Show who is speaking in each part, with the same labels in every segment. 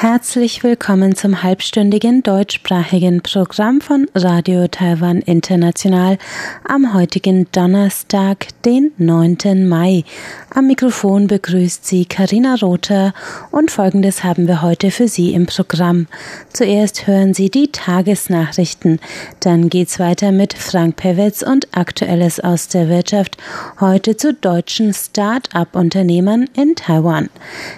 Speaker 1: Herzlich willkommen zum halbstündigen deutschsprachigen Programm von Radio Taiwan International am heutigen Donnerstag, den 9. Mai. Am Mikrofon begrüßt Sie Karina Rother und folgendes haben wir heute für Sie im Programm. Zuerst hören Sie die Tagesnachrichten, dann geht's weiter mit Frank Pewitz und Aktuelles aus der Wirtschaft, heute zu deutschen Start-up-Unternehmern in Taiwan.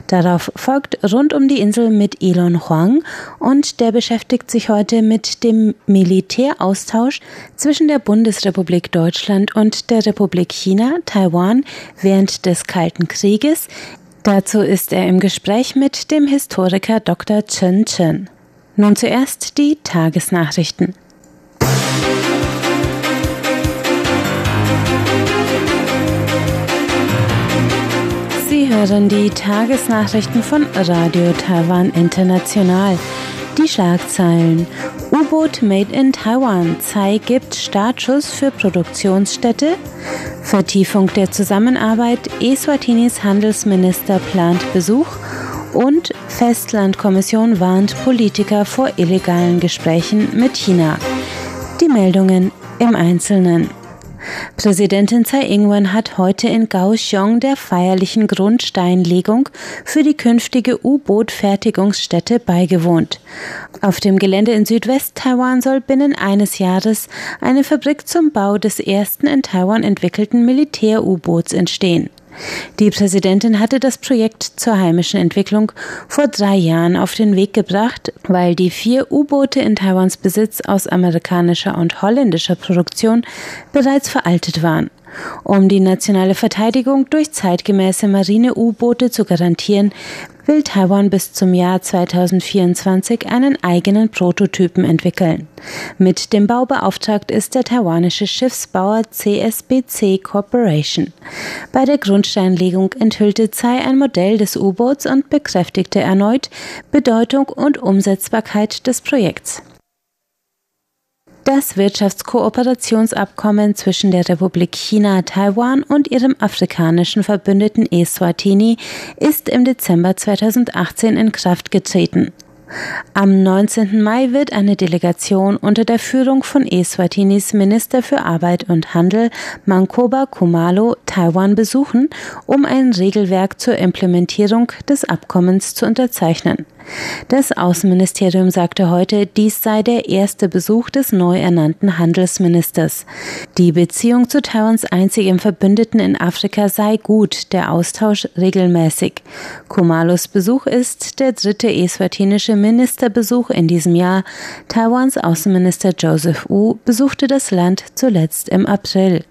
Speaker 1: Darauf folgt rund um die Insel mit mit Elon Huang und der beschäftigt sich heute mit dem Militäraustausch zwischen der Bundesrepublik Deutschland und der Republik China, Taiwan, während des Kalten Krieges. Dazu ist er im Gespräch mit dem Historiker Dr. Chen Chen. Nun zuerst die Tagesnachrichten. Hören die Tagesnachrichten von Radio Taiwan International. Die Schlagzeilen. U-Boot Made in Taiwan. Tsai gibt Startschuss für Produktionsstätte. Vertiefung der Zusammenarbeit. Eswatinis Handelsminister plant Besuch. Und Festlandkommission warnt Politiker vor illegalen Gesprächen mit China. Die Meldungen im Einzelnen. Präsidentin Tsai Ing-wen hat heute in Kaohsiung der feierlichen Grundsteinlegung für die künftige U-Boot-Fertigungsstätte beigewohnt. Auf dem Gelände in Südwest-Taiwan soll binnen eines Jahres eine Fabrik zum Bau des ersten in Taiwan entwickelten Militär-U-Boots entstehen. Die Präsidentin hatte das Projekt zur heimischen Entwicklung vor drei Jahren auf den Weg gebracht, weil die vier U-Boote in Taiwans Besitz aus amerikanischer und holländischer Produktion bereits veraltet waren. Um die nationale Verteidigung durch zeitgemäße Marine-U-Boote zu garantieren, will Taiwan bis zum Jahr 2024 einen eigenen Prototypen entwickeln. Mit dem Bau beauftragt ist der taiwanische Schiffsbauer CSBC Corporation. Bei der Grundsteinlegung enthüllte Tsai ein Modell des U-Boots und bekräftigte erneut Bedeutung und Umsetzbarkeit des Projekts. Das Wirtschaftskooperationsabkommen zwischen der Republik China Taiwan und ihrem afrikanischen Verbündeten Eswatini ist im Dezember 2018 in Kraft getreten. Am 19. Mai wird eine Delegation unter der Führung von Eswatinis Minister für Arbeit und Handel Mankoba Kumalo Taiwan besuchen, um ein Regelwerk zur Implementierung des Abkommens zu unterzeichnen. Das Außenministerium sagte heute, dies sei der erste Besuch des neu ernannten Handelsministers. Die Beziehung zu Taiwans einzigem Verbündeten in Afrika sei gut, der Austausch regelmäßig. Kumalos Besuch ist der dritte eswatinische Ministerbesuch in diesem Jahr. Taiwans Außenminister Joseph Wu besuchte das Land zuletzt im April.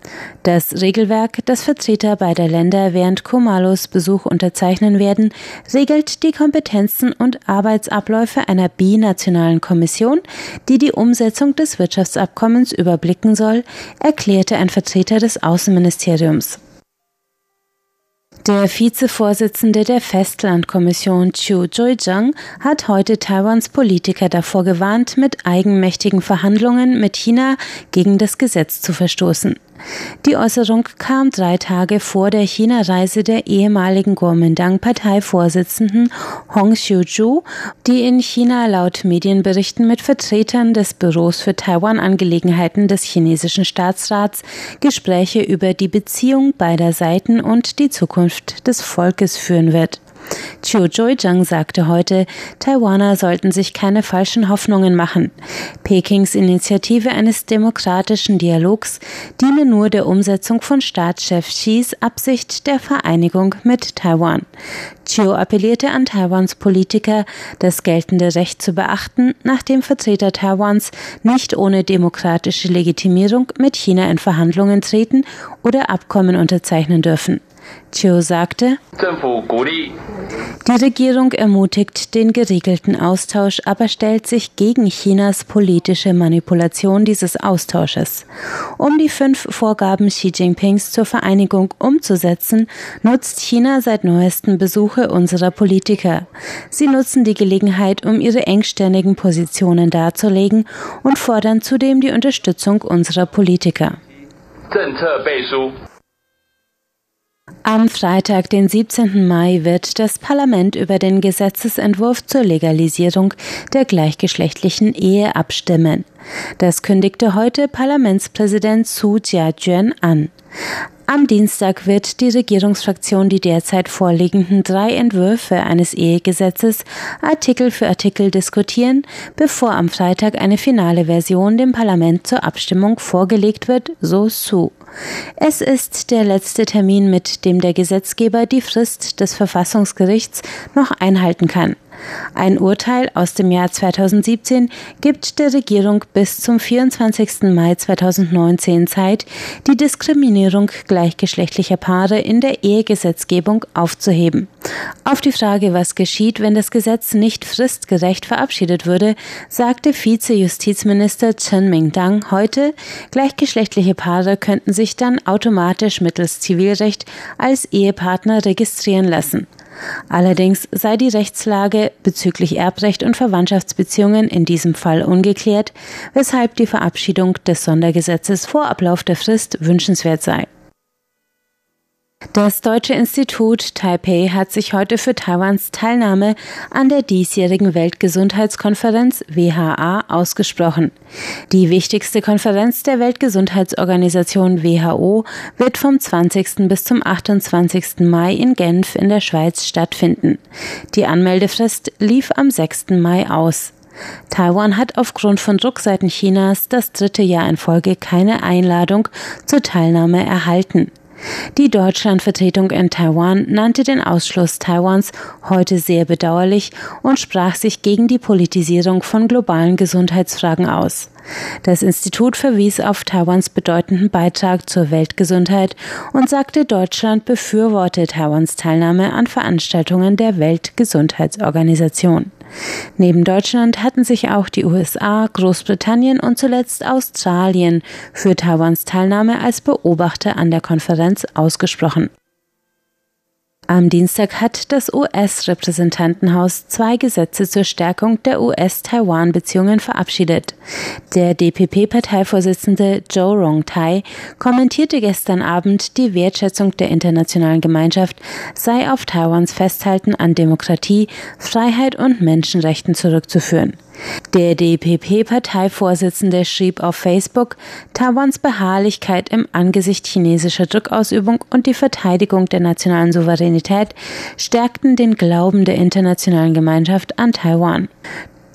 Speaker 1: Das Regelwerk, das Vertreter beider Länder während Kumalos Besuch unterzeichnen werden, regelt die Kompetenzen und Arbeitsabläufe einer binationalen Kommission, die die Umsetzung des Wirtschaftsabkommens überblicken soll, erklärte ein Vertreter des Außenministeriums. Der Vizevorsitzende der Festlandkommission Chiu Joy-jung hat heute Taiwans Politiker davor gewarnt, mit eigenmächtigen Verhandlungen mit China gegen das Gesetz zu verstoßen. Die Äußerung kam drei Tage vor der China-Reise der ehemaligen Kuomintang-Parteivorsitzenden Hong Xiu-ju, die in China laut Medienberichten mit Vertretern des Büros für Taiwan-Angelegenheiten des chinesischen Staatsrats Gespräche über die Beziehung beider Seiten und die Zukunft des Volkes führen wird. Chiu Joijang sagte heute, Taiwaner sollten sich keine falschen Hoffnungen machen. Pekings Initiative eines demokratischen Dialogs diene nur der Umsetzung von Staatschef Xis Absicht der Vereinigung mit Taiwan. Chiu appellierte an Taiwans Politiker, das geltende Recht zu beachten, nachdem Vertreter Taiwans nicht ohne demokratische Legitimierung mit China in Verhandlungen treten oder Abkommen unterzeichnen dürfen. Chiu sagte, die Regierung ermutigt den geregelten Austausch, aber stellt sich gegen Chinas politische Manipulation dieses Austausches. Um die fünf Vorgaben Xi Jinpings zur Vereinigung umzusetzen, nutzt China seit neuestem Besuche unserer Politiker. Sie nutzen die Gelegenheit, um ihre engstirnigen Positionen darzulegen und fordern zudem die Unterstützung unserer Politiker. Am Freitag, den 17. Mai, wird das Parlament über den Gesetzesentwurf zur Legalisierung der gleichgeschlechtlichen Ehe abstimmen. Das kündigte heute Parlamentspräsident Su Jia-juan an. Am Dienstag wird die Regierungsfraktion die derzeit vorliegenden drei Entwürfe eines Ehegesetzes Artikel für Artikel diskutieren, bevor am Freitag eine finale Version dem Parlament zur Abstimmung vorgelegt wird, so Su. Es ist der letzte Termin, mit dem der Gesetzgeber die Frist des Verfassungsgerichts noch einhalten kann. Ein Urteil aus dem Jahr 2017 gibt der Regierung bis zum 24. Mai 2019 Zeit, die Diskriminierung gleichgeschlechtlicher Paare in der Ehegesetzgebung aufzuheben. Auf die Frage, was geschieht, wenn das Gesetz nicht fristgerecht verabschiedet würde, sagte Vize-Justizminister Chen Mingdang heute, gleichgeschlechtliche Paare könnten sich dann automatisch mittels Zivilrecht als Ehepartner registrieren lassen. Allerdings sei die Rechtslage bezüglich Erbrecht und Verwandtschaftsbeziehungen in diesem Fall ungeklärt, weshalb die Verabschiedung des Sondergesetzes vor Ablauf der Frist wünschenswert sei. Das Deutsche Institut Taipei hat sich heute für Taiwans Teilnahme an der diesjährigen Weltgesundheitskonferenz WHA ausgesprochen. Die wichtigste Konferenz der Weltgesundheitsorganisation WHO wird vom 20. bis zum 28. Mai in Genf in der Schweiz stattfinden. Die Anmeldefrist lief am 6. Mai aus. Taiwan hat aufgrund von Druckseiten Chinas das dritte Jahr in Folge keine Einladung zur Teilnahme erhalten. Die Deutschlandvertretung in Taiwan nannte den Ausschluss Taiwans heute sehr bedauerlich und sprach sich gegen die Politisierung von globalen Gesundheitsfragen aus. Das Institut verwies auf Taiwans bedeutenden Beitrag zur Weltgesundheit und sagte, Deutschland befürworte Taiwans Teilnahme an Veranstaltungen der Weltgesundheitsorganisation. Neben Deutschland hatten sich auch die USA, Großbritannien und zuletzt Australien für Taiwans Teilnahme als Beobachter an der Konferenz ausgesprochen. Am Dienstag hat das US-Repräsentantenhaus zwei Gesetze zur Stärkung der US-Taiwan-Beziehungen verabschiedet. Der DPP-Parteivorsitzende Joe Rong-Tai kommentierte gestern Abend, die Wertschätzung der internationalen Gemeinschaft sei auf Taiwans Festhalten an Demokratie, Freiheit und Menschenrechten zurückzuführen. Der DPP-Parteivorsitzende schrieb auf Facebook, Taiwans Beharrlichkeit im Angesicht chinesischer Druckausübung und die Verteidigung der nationalen Souveränität stärkten den Glauben der internationalen Gemeinschaft an Taiwan.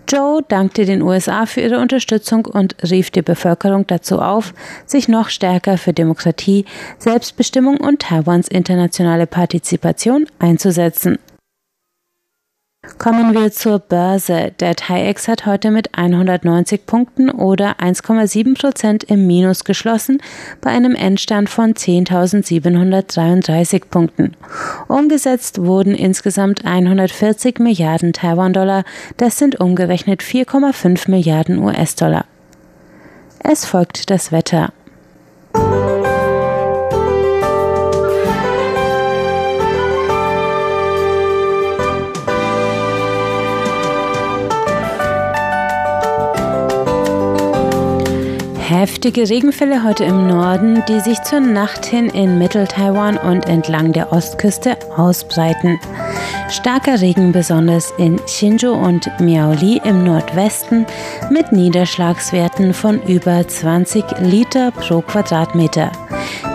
Speaker 1: Joe dankte den USA für ihre Unterstützung und rief die Bevölkerung dazu auf, sich noch stärker für Demokratie, Selbstbestimmung und Taiwans internationale Partizipation einzusetzen. Kommen wir zur Börse. Der TAIEX hat heute mit 190 Punkten oder 1,7 Prozent im Minus geschlossen, bei einem Endstand von 10.733 Punkten. Umgesetzt wurden insgesamt 140 Milliarden Taiwan-Dollar, das sind umgerechnet 4,5 Milliarden US-Dollar. Es folgt das Wetter. Heftige Regenfälle heute im Norden, die sich zur Nacht hin in Mittel-Taiwan und entlang der Ostküste ausbreiten. Starker Regen besonders in Hsinchu und Miaoli im Nordwesten mit Niederschlagswerten von über 20 Liter pro Quadratmeter.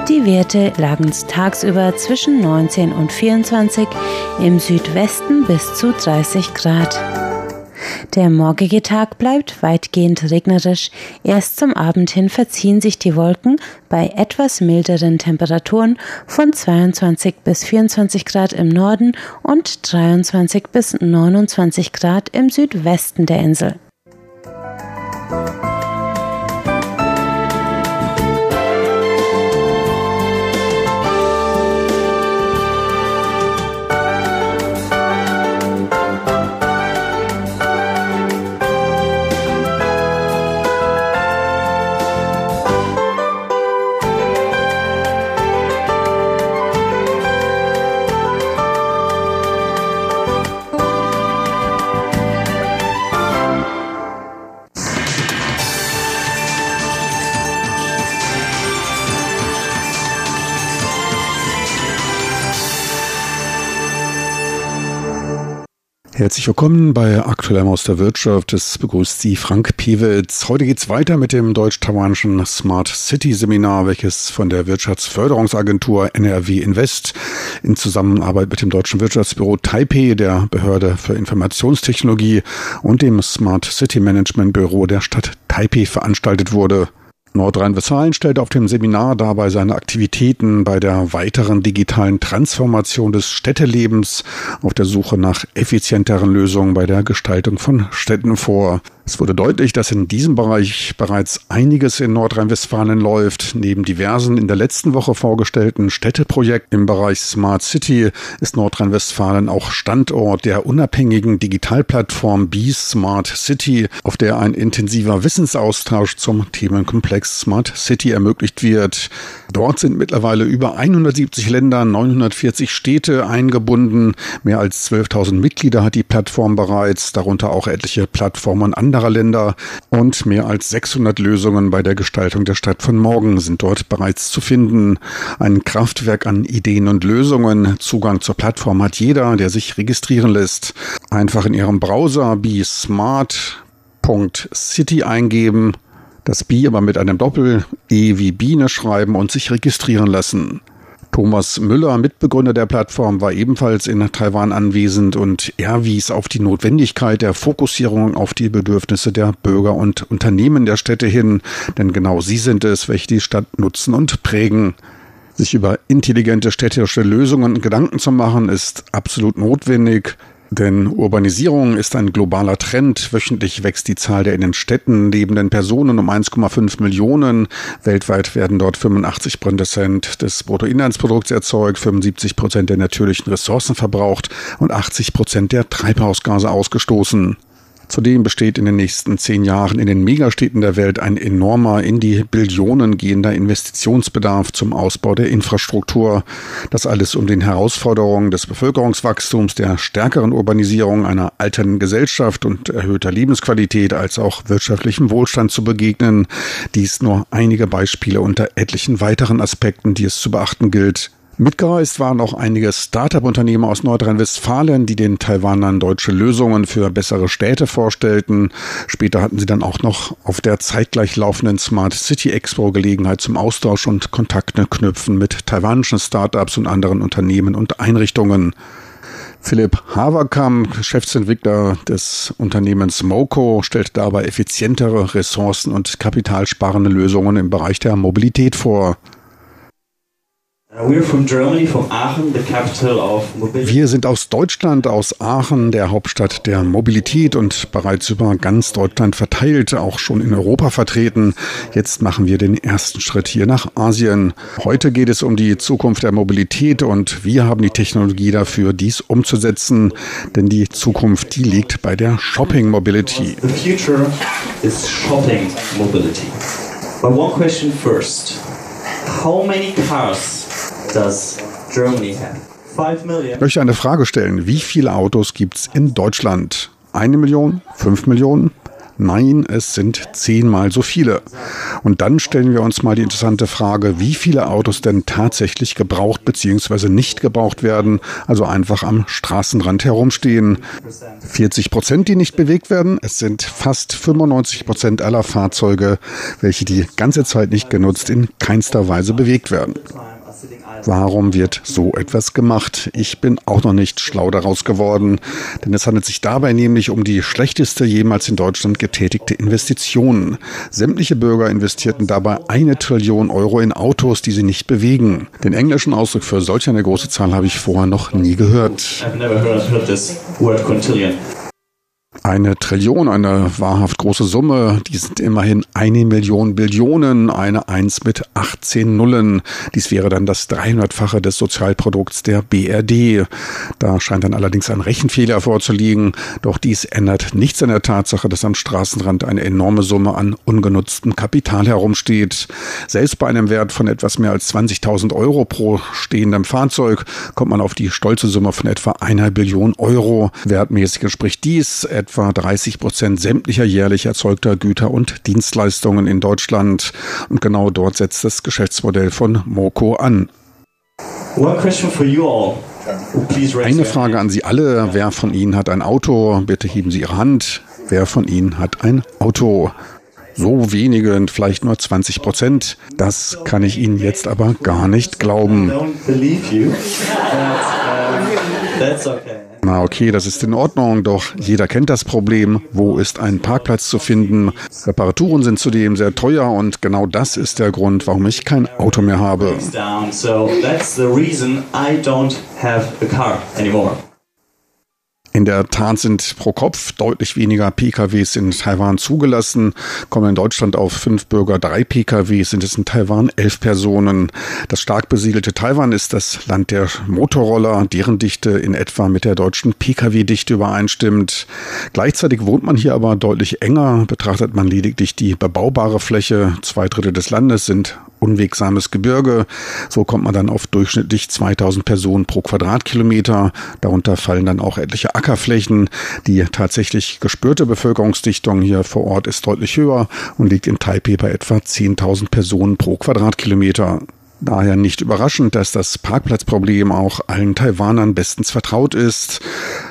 Speaker 1: Die Werte lagen tagsüber zwischen 19 und 24, im Südwesten bis zu 30 Grad. Der morgige Tag bleibt weitgehend regnerisch. Erst zum Abend hin verziehen sich die Wolken bei etwas milderen Temperaturen von 22 bis 24 Grad im Norden und 23 bis 29 Grad im Südwesten der Insel.
Speaker 2: Herzlich willkommen bei Aktuellem aus der Wirtschaft. Es begrüßt Sie Frank Piewitz. Heute geht's weiter mit dem deutsch-taiwanischen Smart City Seminar, welches von der Wirtschaftsförderungsagentur NRW Invest in Zusammenarbeit mit dem Deutschen Wirtschaftsbüro Taipei, der Behörde für Informationstechnologie und dem Smart City Management Büro der Stadt Taipei veranstaltet wurde. Nordrhein-Westfalen stellt auf dem Seminar dabei seine Aktivitäten bei der weiteren digitalen Transformation des Städtelebens auf der Suche nach effizienteren Lösungen bei der Gestaltung von Städten vor. Es wurde deutlich, dass in diesem Bereich bereits einiges in Nordrhein-Westfalen läuft. Neben diversen in der letzten Woche vorgestellten Städteprojekten im Bereich Smart City ist Nordrhein-Westfalen auch Standort der unabhängigen Digitalplattform B Smart City, auf der ein intensiver Wissensaustausch zum Themenkomplex Smart City ermöglicht wird. Dort sind mittlerweile über 170 Länder, 940 Städte eingebunden. Mehr als 12.000 Mitglieder hat die Plattform bereits, darunter auch etliche Plattformen anderer anderer Länder und mehr als 600 Lösungen bei der Gestaltung der Stadt von morgen sind dort bereits zu finden. Ein Kraftwerk an Ideen und Lösungen. Zugang zur Plattform hat jeder, der sich registrieren lässt. Einfach in Ihrem Browser besmart.city eingeben, das B aber mit einem Doppel E wie Biene schreiben und sich registrieren lassen. Thomas Müller, Mitbegründer der Plattform, war ebenfalls in Taiwan anwesend und er wies auf die Notwendigkeit der Fokussierung auf die Bedürfnisse der Bürger und Unternehmen der Städte hin, denn genau sie sind es, welche die Stadt nutzen und prägen. Sich über intelligente städtische Lösungen Gedanken zu machen, ist absolut notwendig. Denn Urbanisierung ist ein globaler Trend. Wöchentlich wächst die Zahl der in den Städten lebenden Personen um 1,5 Millionen. Weltweit werden dort 85 Prozent des Bruttoinlandsprodukts erzeugt, 75 Prozent der natürlichen Ressourcen verbraucht und 80 Prozent der Treibhausgase ausgestoßen. Zudem besteht in den nächsten zehn Jahren in den Megastädten der Welt ein enormer, in die Billionen gehender Investitionsbedarf zum Ausbau der Infrastruktur. Das alles um den Herausforderungen des Bevölkerungswachstums, der stärkeren Urbanisierung einer alternden Gesellschaft und erhöhter Lebensqualität als auch wirtschaftlichem Wohlstand zu begegnen. Dies nur einige Beispiele unter etlichen weiteren Aspekten, die es zu beachten gilt. Mitgereist waren auch einige Start-up-Unternehmen aus Nordrhein-Westfalen, die den Taiwanern deutsche Lösungen für bessere Städte vorstellten. Später hatten sie dann auch noch auf der zeitgleich laufenden Smart City Expo Gelegenheit zum Austausch und Kontakte knüpfen mit taiwanischen Start-ups und anderen Unternehmen und Einrichtungen. Philipp Haverkamp, Geschäftsentwickler des Unternehmens Moco, stellt dabei effizientere Ressourcen und kapitalsparende Lösungen im Bereich der Mobilität vor. Wir sind aus Deutschland, aus Aachen, der Hauptstadt der Mobilität und bereits über ganz Deutschland verteilt, auch schon in Europa vertreten. Jetzt machen wir den ersten Schritt hier nach Asien. Heute geht es um die Zukunft der Mobilität und wir haben die Technologie dafür, dies umzusetzen, denn die Zukunft, die liegt bei der Shopping Mobility. The future is shopping mobility. But one question first. How many cars does Germany have? Ich möchte eine Frage stellen. Wie viele Autos gibt es in Deutschland? Eine Million? Fünf Millionen? Nein, es sind zehnmal so viele. Und dann stellen wir uns mal die interessante Frage, wie viele Autos denn tatsächlich gebraucht bzw. nicht gebraucht werden, also einfach am Straßenrand herumstehen. 40 Prozent, die nicht bewegt werden. Es sind fast 95 Prozent aller Fahrzeuge, welche die ganze Zeit nicht genutzt, in keinster Weise bewegt werden. Warum wird so etwas gemacht? Ich bin auch noch nicht schlau daraus geworden, denn es handelt sich dabei nämlich um die schlechteste jemals in Deutschland getätigte Investition. Sämtliche Bürger investierten dabei eine Trillion Euro in Autos, die sie nicht bewegen. Den englischen Ausdruck für solch eine große Zahl habe ich vorher noch nie gehört. I've never heard, heard this word quintillion. Eine Trillion, eine wahrhaft große Summe, die sind immerhin eine Million Billionen, eine Eins mit 18 Nullen. Dies wäre dann das 300-fache des Sozialprodukts der BRD. Da scheint dann allerdings ein Rechenfehler vorzuliegen, doch dies ändert nichts an der Tatsache, dass am Straßenrand eine enorme Summe an ungenutztem Kapital herumsteht. Selbst bei einem Wert von etwas mehr als 20.000 Euro pro stehendem Fahrzeug kommt man auf die stolze Summe von etwa einer Billion Euro. Wertmäßig entspricht dies etwa 30 Prozent sämtlicher jährlich erzeugter Güter und Dienstleistungen in Deutschland. Und genau dort setzt das Geschäftsmodell von Moco an. One question for you all. Eine Frage an Sie alle. Wer von Ihnen hat ein Auto? Bitte heben Sie Ihre Hand. Wer von Ihnen hat ein Auto? So wenige, vielleicht nur 20 Prozent. Das kann ich Ihnen jetzt aber gar nicht glauben. Na okay, das ist in Ordnung, doch jeder kennt das Problem. Wo ist ein Parkplatz zu finden? Reparaturen sind zudem sehr teuer und genau das ist der Grund, warum ich kein Auto mehr habe. In der Tat sind pro Kopf deutlich weniger PKWs in Taiwan zugelassen. Kommen in Deutschland auf fünf Bürger drei PKWs, sind es in Taiwan elf Personen. Das stark besiedelte Taiwan ist das Land der Motorroller, deren Dichte in etwa mit der deutschen PKW-Dichte übereinstimmt. Gleichzeitig wohnt man hier aber deutlich enger. Betrachtet man lediglich die bebaubare Fläche, zwei Drittel des Landes sind unwegsames Gebirge. So kommt man dann auf durchschnittlich 2000 Personen pro Quadratkilometer. Darunter fallen dann auch etliche Ackerflächen. Die tatsächlich gespürte Bevölkerungsdichtung hier vor Ort ist deutlich höher und liegt in Taipei bei etwa 10.000 Personen pro Quadratkilometer. Daher nicht überraschend, dass das Parkplatzproblem auch allen Taiwanern bestens vertraut ist.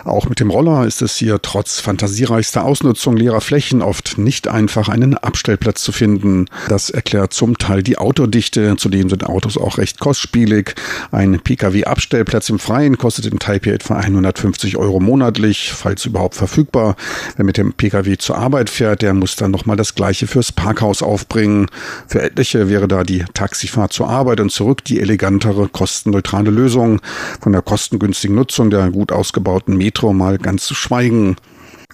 Speaker 2: Auch mit dem Roller ist es hier trotz fantasiereichster Ausnutzung leerer Flächen oft nicht einfach, einen Abstellplatz zu finden. Das erklärt zum Teil die Autodichte. Zudem sind Autos auch recht kostspielig. Ein Pkw-Abstellplatz im Freien kostet in Taipei etwa 150 Euro monatlich, falls überhaupt verfügbar. Wer mit dem Pkw zur Arbeit fährt, der muss dann nochmal das Gleiche fürs Parkhaus aufbringen. Für etliche wäre da die Taxifahrt zur Arbeit und zurück die elegantere, kostenneutrale Lösung. Von der kostengünstigen Nutzung der gut ausgebauten Metro mal ganz zu schweigen.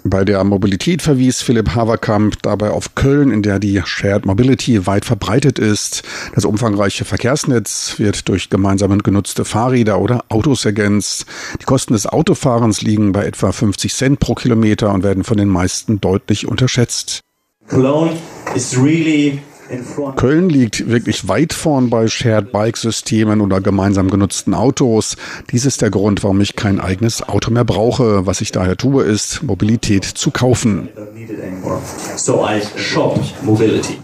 Speaker 2: Bei der Mobilität verwies Philipp Haverkamp dabei auf Köln, in der die Shared Mobility weit verbreitet ist. Das umfangreiche Verkehrsnetz wird durch gemeinsam genutzte Fahrräder oder Autos ergänzt. Die Kosten des Autofahrens liegen bei etwa 50 Cent pro Kilometer und werden von den meisten deutlich unterschätzt. Cologne is really Köln liegt wirklich weit vorn bei Shared Bike Systemen oder gemeinsam genutzten Autos. Dies ist der Grund, warum ich kein eigenes Auto mehr brauche. Was ich daher tue, ist Mobilität zu kaufen. So I shop mobility.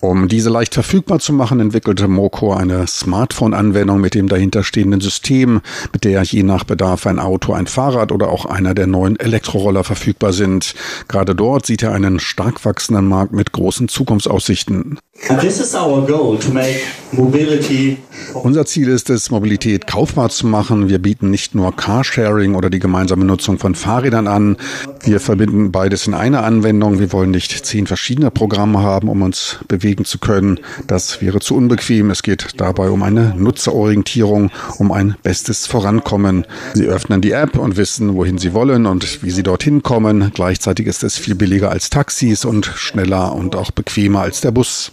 Speaker 2: Um diese leicht verfügbar zu machen, entwickelte Moco eine Smartphone-Anwendung mit dem dahinterstehenden System, mit der je nach Bedarf ein Auto, ein Fahrrad oder auch einer der neuen Elektroroller verfügbar sind. Gerade dort sieht er einen stark wachsenden Markt mit großen Zukunftsaussichten. Unser Ziel ist es, Mobilität kaufbar zu machen. Wir bieten nicht nur Carsharing oder die gemeinsame Nutzung von Fahrrädern an. Wir verbinden beides in einer Anwendung. Wir wollen nicht zehn verschiedene Programme haben, um uns bewegen zu können. Das wäre zu unbequem. Es geht dabei um eine Nutzerorientierung, um ein bestes Vorankommen. Sie öffnen die App und wissen, wohin Sie wollen und wie Sie dorthin kommen. Gleichzeitig ist es viel billiger als Taxis und schneller und auch bequemer als der Bus.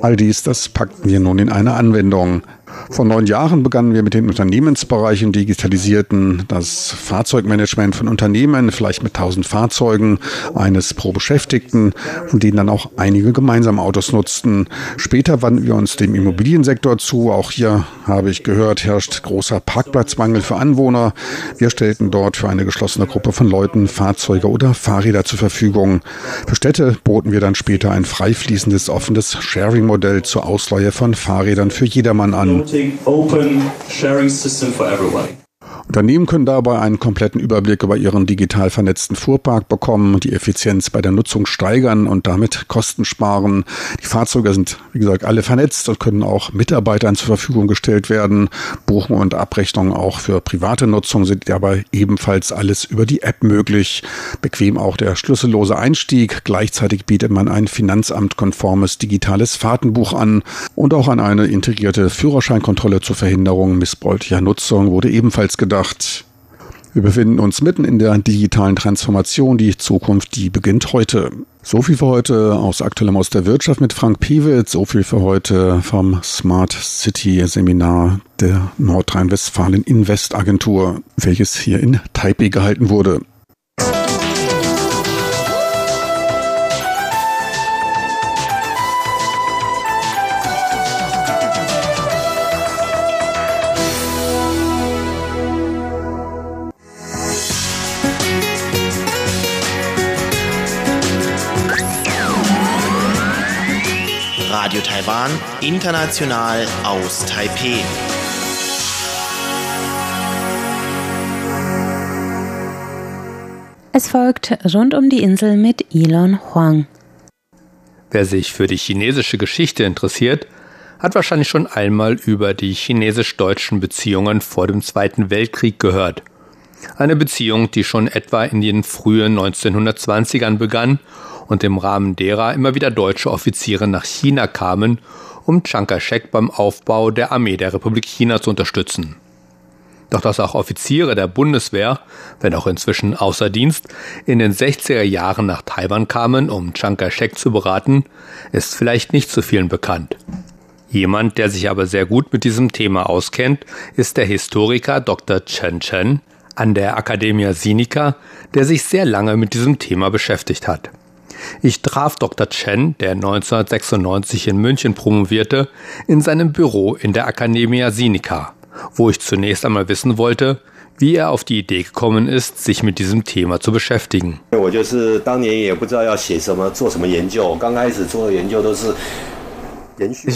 Speaker 2: All dies, das packten wir nun in eine Anwendung. Vor neun Jahren begannen wir mit den Unternehmensbereichen, digitalisierten das Fahrzeugmanagement von Unternehmen, vielleicht mit tausend Fahrzeugen, eines pro Beschäftigten, von denen dann auch einige gemeinsam Autos nutzten. Später wandten wir uns dem Immobiliensektor zu. Auch hier habe ich gehört, herrscht großer Parkplatzmangel für Anwohner. Wir stellten dort für eine geschlossene Gruppe von Leuten Fahrzeuge oder Fahrräder zur Verfügung. Für Städte boten wir dann später ein frei fließendes, offenes Sharing-Modell zur Ausleihe von Fahrrädern für jedermann an open sharing system for everybody. Unternehmen können dabei einen kompletten Überblick über ihren digital vernetzten Fuhrpark bekommen, die Effizienz bei der Nutzung steigern und damit Kosten sparen. Die Fahrzeuge sind, wie gesagt, alle vernetzt und können auch Mitarbeitern zur Verfügung gestellt werden. Buchungen und Abrechnungen auch für private Nutzung sind dabei ebenfalls alles über die App möglich. Bequem auch der schlüssellose Einstieg. Gleichzeitig bietet man ein finanzamtkonformes digitales Fahrtenbuch an und auch an eine integrierte Führerscheinkontrolle zur Verhinderung missbräuchlicher Nutzung wurde ebenfalls gedacht gedacht. Wir befinden uns mitten in der digitalen Transformation. Die Zukunft, die beginnt heute. So viel für heute aus Aktuellem aus der Wirtschaft mit Frank Piewitz. So viel für heute vom Smart City Seminar der Nordrhein-Westfalen Invest Agentur, welches hier in Taipei gehalten wurde.
Speaker 3: Taiwan, international aus Taipeh.
Speaker 1: Es folgt Rund um die Insel mit Elon Huang.
Speaker 4: Wer sich für die chinesische Geschichte interessiert, hat wahrscheinlich schon einmal über die chinesisch-deutschen Beziehungen vor dem Zweiten Weltkrieg gehört. Eine Beziehung, die schon etwa in den frühen 1920ern begann und im Rahmen derer immer wieder deutsche Offiziere nach China kamen, um Chiang Kai-shek beim Aufbau der Armee der Republik China zu unterstützen. Doch dass auch Offiziere der Bundeswehr, wenn auch inzwischen außer Dienst, in den 60er Jahren nach Taiwan kamen, um Chiang Kai-shek zu beraten, ist vielleicht nicht zu vielen bekannt. Jemand, der sich aber sehr gut mit diesem Thema auskennt, ist der Historiker Dr. Chen Chen an der Academia Sinica, der sich sehr lange mit diesem Thema beschäftigt hat. Ich traf Dr. Chen, der 1996 in München promovierte, in seinem Büro in der Academia Sinica wo ich zunächst einmal wissen wollte, wie er auf die Idee gekommen ist, sich mit diesem Thema zu beschäftigen.
Speaker 5: Ich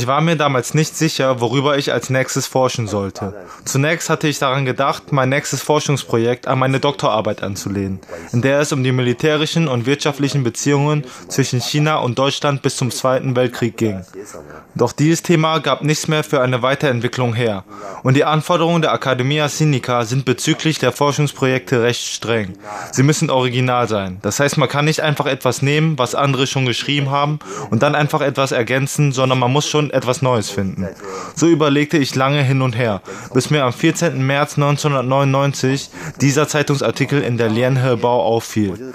Speaker 5: war mir damals nicht sicher, worüber ich als nächstes forschen sollte. Zunächst hatte ich daran gedacht, mein nächstes Forschungsprojekt an meine Doktorarbeit anzulehnen, in der es um die militärischen und wirtschaftlichen Beziehungen zwischen China und Deutschland bis zum Zweiten Weltkrieg ging. Doch dieses Thema gab nichts mehr für eine Weiterentwicklung her. Und die Anforderungen der Academia Sinica sind bezüglich der Forschungsprojekte recht streng. Sie müssen original sein. Das heißt, man kann nicht einfach etwas nehmen, was andere schon geschrieben haben, und dann einfach etwas ergänzen, sondern man man muss schon etwas Neues finden. So überlegte ich lange hin und her, bis mir am 14. März 1999 dieser Zeitungsartikel in der Lienhe-Bau auffiel.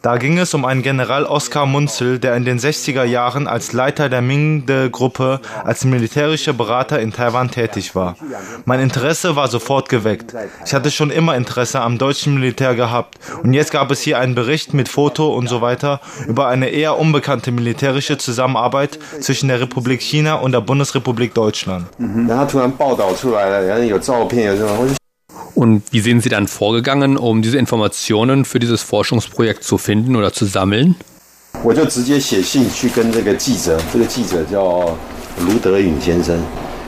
Speaker 5: Da ging es um einen General Oskar Munzel, der in den 60er Jahren als Leiter der Mingde-Gruppe als militärischer Berater in Taiwan tätig war. Mein Interesse war sofort geweckt. Ich hatte schon immer Interesse am deutschen Militär gehabt und jetzt gab es hier einen Bericht mit Foto und so weiter über eine eher unbekannte militärische Zusammenarbeit zwischen der Republik Republik China und der Bundesrepublik Deutschland.
Speaker 4: Und wie sind Sie dann vorgegangen, um diese Informationen für dieses Forschungsprojekt zu finden oder zu sammeln? 我就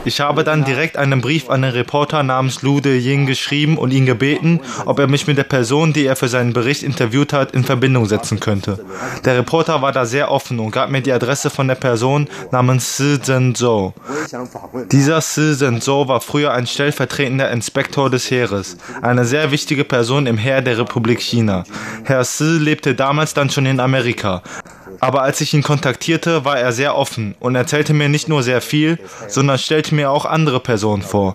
Speaker 5: ich habe dann direkt einen Brief an den Reporter namens Lu De Ying geschrieben und ihn gebeten, ob er mich mit der Person, die er für seinen Bericht interviewt hat, in Verbindung setzen könnte. Der Reporter war da sehr offen und gab mir die Adresse von der Person namens Si Zhenzhou. Dieser Si Zhenzhou war früher ein stellvertretender Inspektor des Heeres, eine sehr wichtige Person im Heer der Republik China. Herr Si lebte damals dann schon in Amerika. Aber als ich ihn kontaktierte, war er sehr offen und erzählte mir nicht nur sehr viel, sondern stellte mir auch andere Personen vor.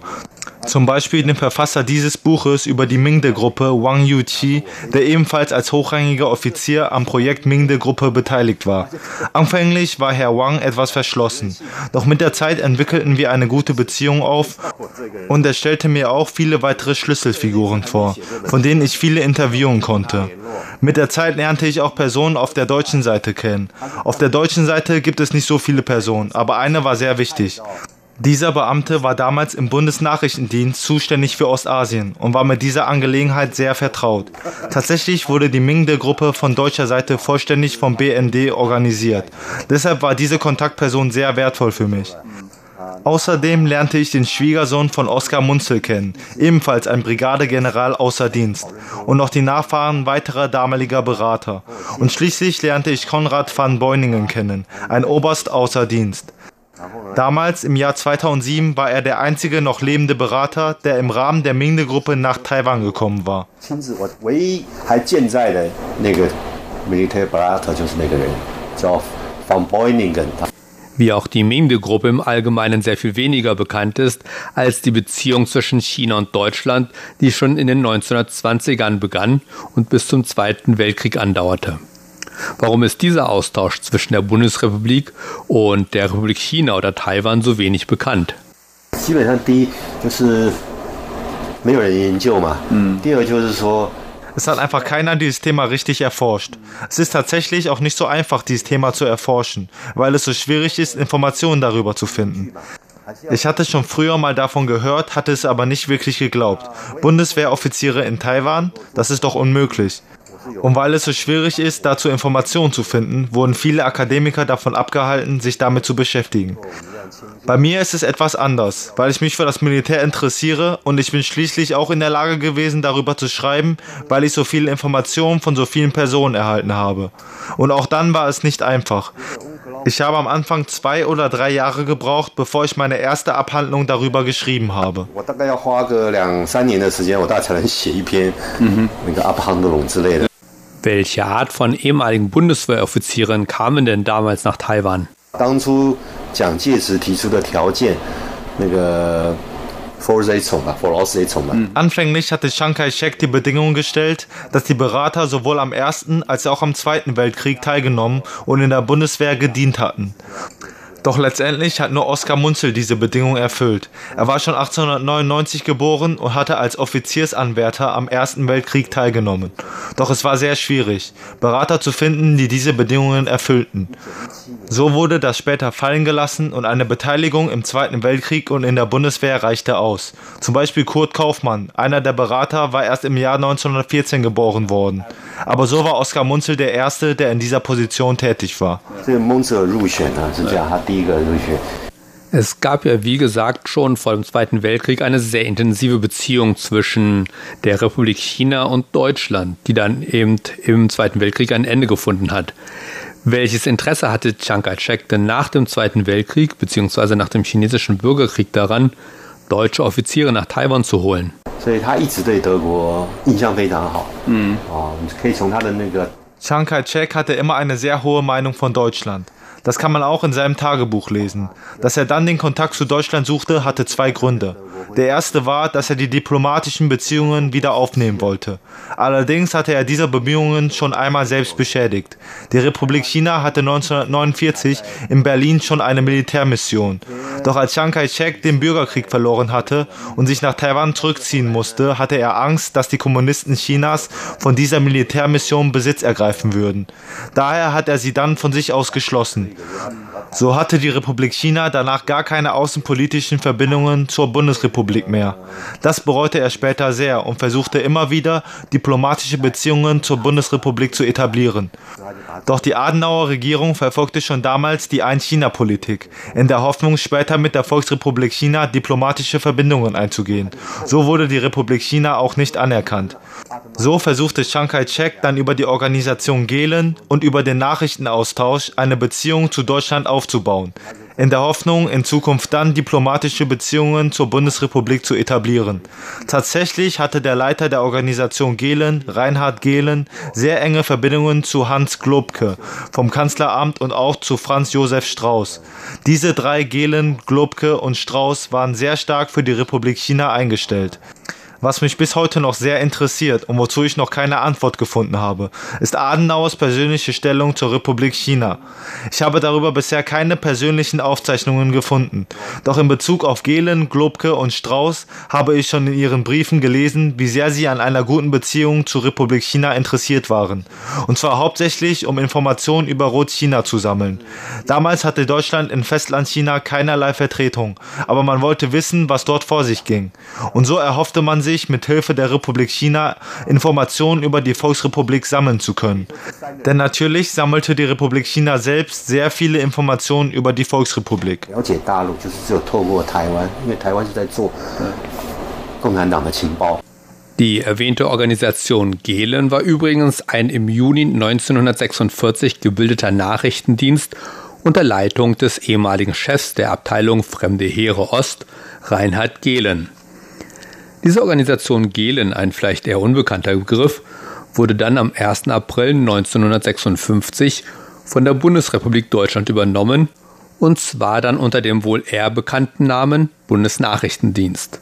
Speaker 5: Zum Beispiel den Verfasser dieses Buches über die Mingde-Gruppe Wang Yuqi, der ebenfalls als hochrangiger Offizier am Projekt Mingde-Gruppe beteiligt war. Anfänglich war Herr Wang etwas verschlossen, doch mit der Zeit entwickelten wir eine gute Beziehung auf und er stellte mir auch viele weitere Schlüsselfiguren vor, von denen ich viele interviewen konnte. Mit der Zeit lernte ich auch Personen auf der deutschen Seite kennen. Auf der deutschen Seite gibt es nicht so viele Personen, aber eine war sehr wichtig. Dieser Beamte war damals im Bundesnachrichtendienst zuständig für Ostasien und war mit dieser Angelegenheit sehr vertraut. Tatsächlich wurde die Mingde-Gruppe von deutscher Seite vollständig vom BND organisiert. Deshalb war diese Kontaktperson sehr wertvoll für mich. Außerdem lernte ich den Schwiegersohn von Oskar Munzel kennen, ebenfalls ein Brigadegeneral außer Dienst, und noch die Nachfahren weiterer damaliger Berater. Und schließlich lernte ich Konrad van Beuningen kennen, ein Oberst außer Dienst. Damals im Jahr 2007 war er der einzige noch lebende Berater, der im Rahmen der Mingde-Gruppe nach Taiwan gekommen war.
Speaker 4: Wie auch die Mingde-Gruppe im Allgemeinen sehr viel weniger bekannt ist als die Beziehung zwischen China und Deutschland, die schon in den 1920ern begann und bis zum Zweiten Weltkrieg andauerte. Warum ist dieser Austausch zwischen der Bundesrepublik und der Republik China oder Taiwan so wenig bekannt?
Speaker 5: Es hat einfach keiner dieses Thema richtig erforscht. Es ist tatsächlich auch nicht so einfach, dieses Thema zu erforschen, weil es so schwierig ist, Informationen darüber zu finden. Ich hatte schon früher mal davon gehört, hatte es aber nicht wirklich geglaubt. Bundeswehroffiziere in Taiwan? Das ist doch unmöglich. Und weil es so schwierig ist, dazu Informationen zu finden, wurden viele Akademiker davon abgehalten, sich damit zu beschäftigen. Bei mir ist es etwas anders, weil ich mich für das Militär interessiere und ich bin schließlich auch in der Lage gewesen, darüber zu schreiben, weil ich so viele Informationen von so vielen Personen erhalten habe. Und auch dann war es nicht einfach. Ich habe am Anfang zwei oder drei Jahre gebraucht, bevor ich meine erste Abhandlung darüber geschrieben habe.
Speaker 4: Welche Art von ehemaligen Bundeswehroffizieren kamen denn damals nach Taiwan?
Speaker 6: 当初蒋介石提出的条件，那个
Speaker 5: Anfänglich hatte Chiang Kai-shek die Bedingung gestellt, dass die Berater sowohl am Ersten als auch am Zweiten Weltkrieg teilgenommen und in der Bundeswehr gedient hatten. Doch letztendlich hat nur Oskar Munzel diese Bedingung erfüllt. Er war schon 1899 geboren und hatte als Offiziersanwärter am Ersten Weltkrieg teilgenommen. Doch es war sehr schwierig, Berater zu finden, die diese Bedingungen erfüllten. So wurde das später fallen gelassen und eine Beteiligung im Zweiten Weltkrieg und in der Bundeswehr reichte aus. Zum Beispiel Kurt Kaufmann, einer der Berater, war erst im Jahr 1914 geboren worden. Aber so war Oskar Munzel der Erste, der in dieser Position tätig war.
Speaker 4: Es gab ja, wie gesagt, schon vor dem Zweiten Weltkrieg eine sehr intensive Beziehung zwischen der Republik China und Deutschland, die dann eben im Zweiten Weltkrieg ein Ende gefunden hat. Welches Interesse hatte Chiang Kai-shek denn nach dem Zweiten Weltkrieg bzw. nach dem chinesischen Bürgerkrieg daran, deutsche Offiziere nach Taiwan zu holen.
Speaker 5: Mhm. Chiang Kai-shek hatte immer eine sehr hohe Meinung von Deutschland. Das kann man auch in seinem Tagebuch lesen. Dass er dann den Kontakt zu Deutschland suchte, hatte zwei Gründe. Der erste war, dass er die diplomatischen Beziehungen wieder aufnehmen wollte. Allerdings hatte er diese Bemühungen schon einmal selbst beschädigt. Die Republik China hatte 1949 in Berlin schon eine Militärmission. Doch als Chiang Kai-shek den Bürgerkrieg verloren hatte und sich nach Taiwan zurückziehen musste, hatte er Angst, dass die Kommunisten Chinas von dieser Militärmission Besitz ergreifen würden. Daher hat er sie dann von sich aus geschlossen. the rough So hatte die Republik China danach gar keine außenpolitischen Verbindungen zur Bundesrepublik mehr. Das bereute er später sehr und versuchte immer wieder, diplomatische Beziehungen zur Bundesrepublik zu etablieren. Doch die Adenauer Regierung verfolgte schon damals die Ein-China-Politik, in der Hoffnung, später mit der Volksrepublik China diplomatische Verbindungen einzugehen. So wurde die Republik China auch nicht anerkannt. So versuchte Chiang Kai-shek dann über die Organisation Gehlen und über den Nachrichtenaustausch eine Beziehung zu Deutschland aufzubauen, in der Hoffnung, in Zukunft dann diplomatische Beziehungen zur Bundesrepublik zu etablieren. Tatsächlich hatte der Leiter der Organisation Gehlen, Reinhard Gehlen, sehr enge Verbindungen zu Hans Globke vom Kanzleramt und auch zu Franz Josef Strauß. Diese drei Gehlen, Globke und Strauß waren sehr stark für die Republik China eingestellt. Was mich bis heute noch sehr interessiert und wozu ich noch keine Antwort gefunden habe, ist Adenauers persönliche Stellung zur Republik China. Ich habe darüber bisher keine persönlichen Aufzeichnungen gefunden. Doch in Bezug auf Gehlen, Globke und Strauß habe ich schon in ihren Briefen gelesen, wie sehr sie an einer guten Beziehung zur Republik China interessiert waren. Und zwar hauptsächlich, um Informationen über Rot-China zu sammeln. Damals hatte Deutschland in Festlandchina keinerlei Vertretung, aber man wollte wissen, was dort vor sich ging. Und so erhoffte man sich, mit Hilfe der Republik China Informationen über die Volksrepublik sammeln zu können. Denn natürlich sammelte die Republik China selbst sehr viele Informationen über die Volksrepublik.
Speaker 4: Die erwähnte Organisation Gehlen war übrigens ein im Juni 1946 gebildeter Nachrichtendienst unter Leitung des ehemaligen Chefs der Abteilung Fremde Heere Ost, Reinhard Gehlen. Diese Organisation Gehlen, ein vielleicht eher unbekannter Begriff, wurde dann am 1. April 1956 von der Bundesrepublik Deutschland übernommen und zwar dann unter dem wohl eher bekannten Namen Bundesnachrichtendienst.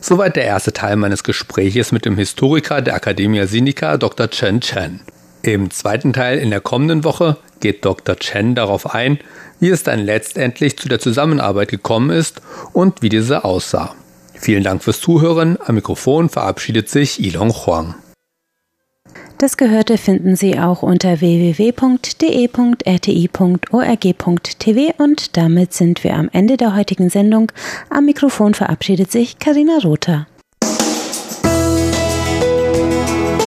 Speaker 4: Soweit der erste Teil meines Gespräches mit dem Historiker der Academia Sinica Dr. Chen Chen. Im zweiten Teil in der kommenden Woche geht Dr. Chen darauf ein, wie es dann letztendlich zu der Zusammenarbeit gekommen ist und wie diese aussah. Vielen Dank fürs Zuhören. Am Mikrofon verabschiedet sich Ilong Huang.
Speaker 1: Das Gehörte finden Sie auch unter www.de.rti.org.tv und damit sind wir am Ende der heutigen Sendung. Am Mikrofon verabschiedet sich Karina Rother.